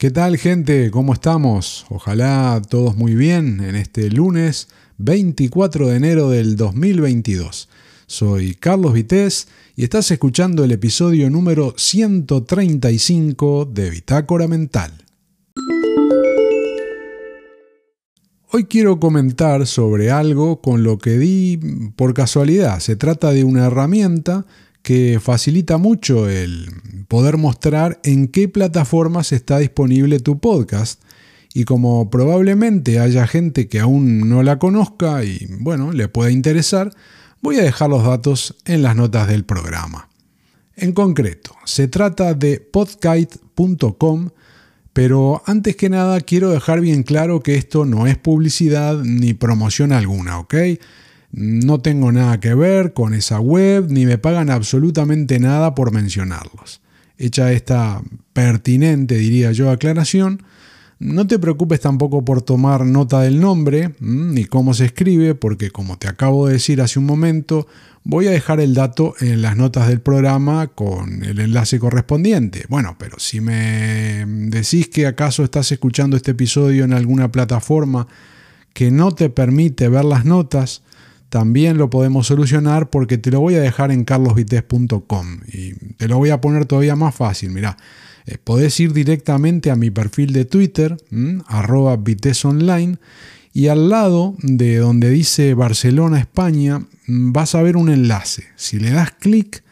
¿Qué tal gente? ¿Cómo estamos? Ojalá todos muy bien en este lunes 24 de enero del 2022. Soy Carlos Vitéz y estás escuchando el episodio número 135 de Bitácora Mental. Hoy quiero comentar sobre algo con lo que di por casualidad. Se trata de una herramienta que facilita mucho el poder mostrar en qué plataformas está disponible tu podcast. Y como probablemente haya gente que aún no la conozca y bueno, le pueda interesar, voy a dejar los datos en las notas del programa. En concreto, se trata de podkite.com, pero antes que nada quiero dejar bien claro que esto no es publicidad ni promoción alguna, ¿ok? No tengo nada que ver con esa web, ni me pagan absolutamente nada por mencionarlos. Hecha esta pertinente, diría yo, aclaración, no te preocupes tampoco por tomar nota del nombre ni cómo se escribe, porque como te acabo de decir hace un momento, voy a dejar el dato en las notas del programa con el enlace correspondiente. Bueno, pero si me decís que acaso estás escuchando este episodio en alguna plataforma que no te permite ver las notas, también lo podemos solucionar porque te lo voy a dejar en carlosvites.com y te lo voy a poner todavía más fácil. Mira, eh, podés ir directamente a mi perfil de Twitter, arroba vitesonline, y al lado de donde dice Barcelona, España, vas a ver un enlace. Si le das clic,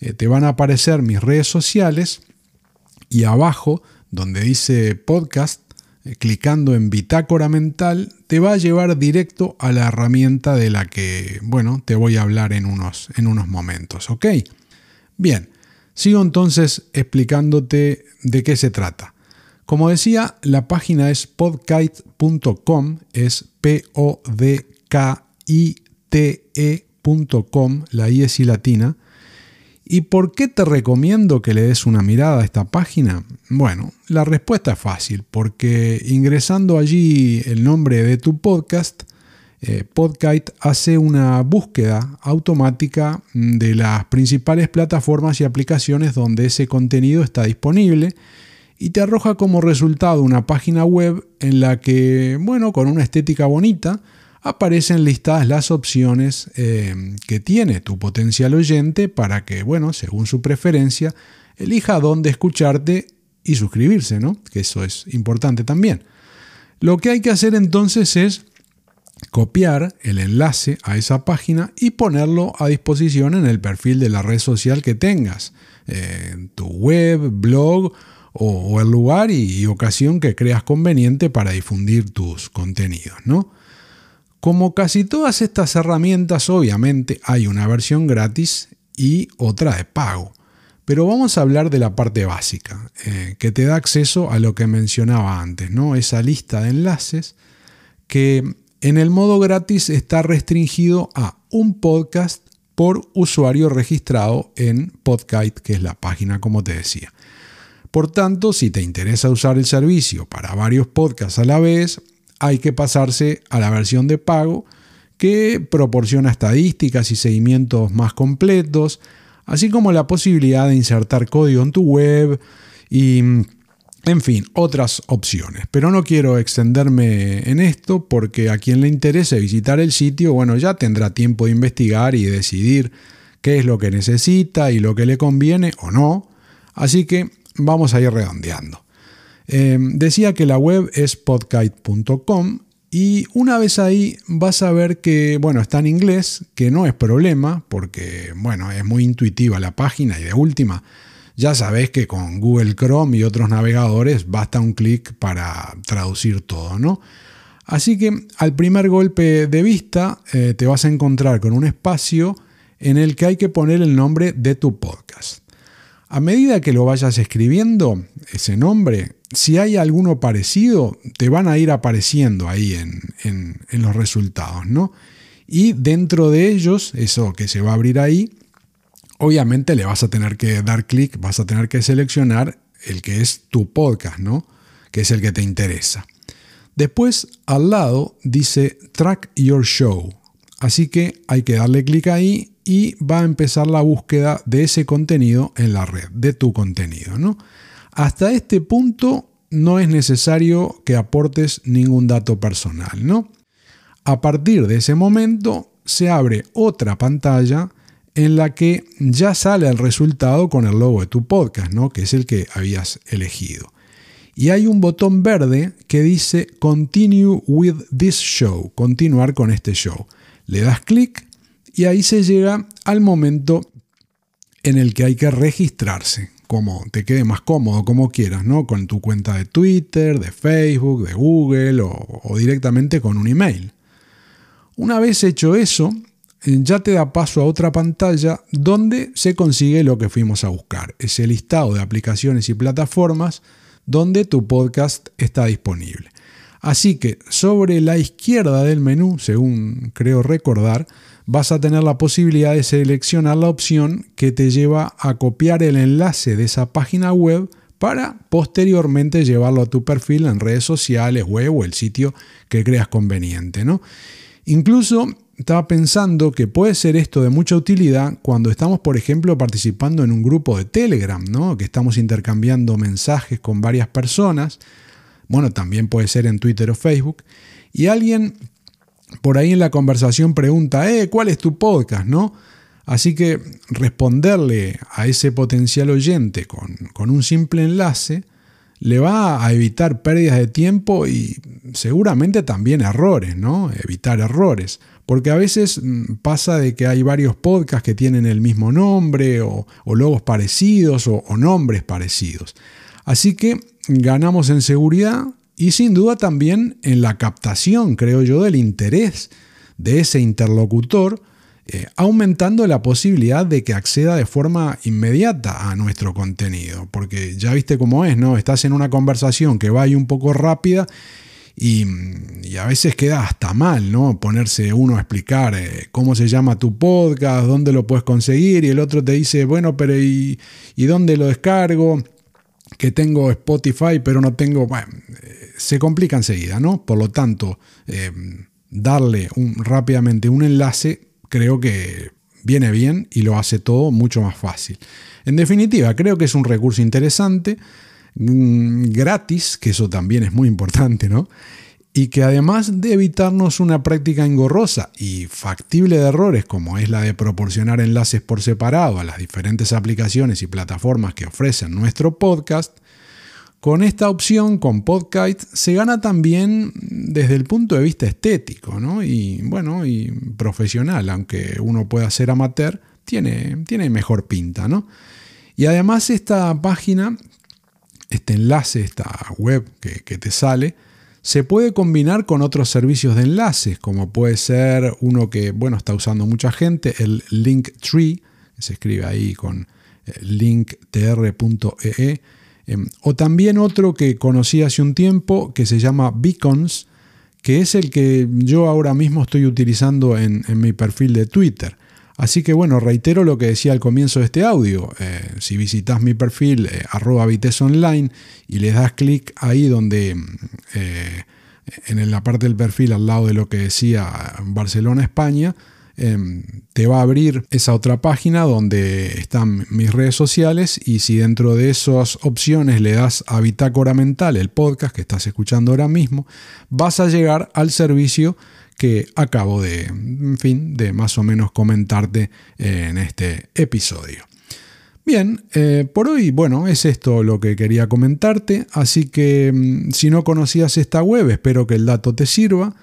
eh, te van a aparecer mis redes sociales y abajo, donde dice podcast, clicando en bitácora mental, te va a llevar directo a la herramienta de la que, bueno, te voy a hablar en unos, en unos momentos, ¿ok? Bien, sigo entonces explicándote de qué se trata. Como decía, la página es podkite.com, es P-O-D-K-I-T-E.com, la I es y latina, ¿Y por qué te recomiendo que le des una mirada a esta página? Bueno, la respuesta es fácil, porque ingresando allí el nombre de tu podcast, eh, Podkite hace una búsqueda automática de las principales plataformas y aplicaciones donde ese contenido está disponible y te arroja como resultado una página web en la que, bueno, con una estética bonita, aparecen listadas las opciones eh, que tiene tu potencial oyente para que, bueno, según su preferencia, elija dónde escucharte y suscribirse, ¿no? Que eso es importante también. Lo que hay que hacer entonces es copiar el enlace a esa página y ponerlo a disposición en el perfil de la red social que tengas, en tu web, blog o, el lugar y, y ocasión que creas conveniente para difundir tus contenidos, ¿no? Como casi todas estas herramientas, obviamente hay una versión gratis y otra de pago. Pero vamos a hablar de la parte básica, eh, que te da acceso a lo que mencionaba antes, ¿no? Esa lista de enlaces que en el modo gratis está restringido a un podcast por usuario registrado en Podkite, que es la página como te decía. Por tanto, si te interesa usar el servicio para varios podcasts a la vez, hay que pasarse a la versión de pago que proporciona estadísticas y seguimientos más completos, así como la posibilidad de insertar código en tu web y, en fin, otras opciones. Pero no quiero extenderme en esto porque a quien le interese visitar el sitio, bueno, ya tendrá tiempo de investigar y decidir qué es lo que necesita y lo que le conviene o no. Así que vamos a ir redondeando. Em, decía que la web es podkite.com y una vez ahí vas a ver que, bueno, está en inglés, que no es problema, porque, bueno, es muy intuitiva la página y de última, ya sabes que con Google Chrome y otros navegadores basta un clic para traducir todo, ¿no? Así que al primer golpe de vista eh, te vas a encontrar con un espacio en el que hay que poner el nombre de tu podcast. A medida que lo vayas escribiendo, ese nombre, si hay alguno parecido, te van a ir apareciendo ahí en, los resultados, ¿no? Y dentro de ellos, eso que se va a abrir ahí, obviamente le vas a tener que dar clic, vas a tener que seleccionar el que es tu podcast, ¿no? Que es el que te interesa. Después, al lado dice Track Your Show. Así que hay que darle clic ahí y va a empezar la búsqueda de ese contenido en la red, de tu contenido. ¿no? Hasta este punto no es necesario que aportes ningún dato personal, ¿no? A partir de ese momento se abre otra pantalla en la que ya sale el resultado con el logo de tu podcast, ¿no? que es el que habías elegido. Y hay un botón verde que dice Continue with this show, continuar con este show. Le das clic y ahí se llega al momento en el que hay que registrarse, como te quede más cómodo, como quieras, ¿no? Con tu cuenta de Twitter, de Facebook, de Google o, o directamente con un email. Una vez hecho eso, ya te da paso a otra pantalla donde se consigue lo que fuimos a buscar, ese listado de aplicaciones y plataformas donde tu podcast está disponible. Así que sobre la izquierda del menú, según creo recordar, vas a tener la posibilidad de seleccionar la opción que te lleva a copiar el enlace de esa página web para posteriormente llevarlo a tu perfil en redes sociales, web o el sitio que creas conveniente. ¿no? Incluso estaba pensando que puede ser esto de mucha utilidad cuando estamos, por ejemplo, participando en un grupo de Telegram, ¿no? que estamos intercambiando mensajes con varias personas. Bueno, también puede ser en Twitter o Facebook. Y alguien por ahí en la conversación pregunta, eh, ¿cuál es tu podcast? ¿no? Así que responderle a ese potencial oyente con, con un simple enlace le va a evitar pérdidas de tiempo y seguramente también errores, ¿no? Evitar errores. Porque a veces mm, pasa de que hay varios podcasts que tienen el mismo nombre o, logos parecidos o, o nombres parecidos. Así que ganamos en seguridad y sin duda también en la captación, creo yo, del interés de ese interlocutor eh, aumentando la posibilidad de que acceda de forma inmediata a nuestro contenido. Porque ya viste cómo es, ¿no? Estás en una conversación que va ahí un poco rápida y, a veces queda hasta mal, ¿no? Ponerse uno a explicar eh, cómo se llama tu podcast, dónde lo puedes conseguir y el otro te dice, bueno, pero ¿y, dónde lo descargo? Que tengo Spotify, pero no tengo... Bueno, eh, se complica enseguida, ¿no? Por lo tanto, darle un, rápidamente un enlace creo que viene bien y lo hace todo mucho más fácil. En definitiva, creo que es un recurso interesante, mm, gratis, que eso también es muy importante, ¿no? Y que además de evitarnos una práctica engorrosa y factible de errores como es la de proporcionar enlaces por separado a las diferentes aplicaciones y plataformas que ofrecen nuestro podcast, con esta opción, con Podcast, se gana también desde el punto de vista estético, ¿no? Y bueno, y profesional, aunque uno pueda ser amateur, tiene, tiene mejor pinta, ¿no? Y además esta página, este enlace, esta web que, que te sale, se puede combinar con otros servicios de enlaces, como puede ser uno que, bueno, está usando mucha gente, el Linktree, que se escribe ahí con eh, linktr.ee, Em, o también otro que conocí hace un tiempo que se llama Beacons, que es el que yo ahora mismo estoy utilizando en, mi perfil de Twitter. Así que bueno, reitero lo que decía al comienzo de este audio. Eh, si visitas mi perfil eh, arroba online y le das clic ahí donde eh, en la parte del perfil al lado de lo que decía Barcelona, España, Em, te va a abrir esa otra página donde están mis redes sociales y si dentro de esas opciones le das a Bitácora Mental, el podcast que estás escuchando ahora mismo, vas a llegar al servicio que acabo de, en fin, de más o menos comentarte en este episodio. Bien, eh, por hoy, bueno, es esto lo que quería comentarte, así que mm, si no conocías esta web, espero que el dato te sirva.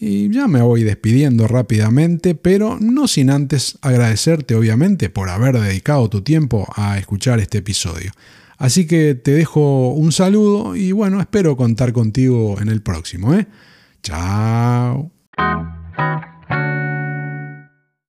Y ya me voy despidiendo rápidamente, pero no sin antes agradecerte obviamente por haber dedicado tu tiempo a escuchar este episodio. Así que te dejo un saludo y bueno, espero contar contigo en el próximo. ¿eh? Chao. Thank you.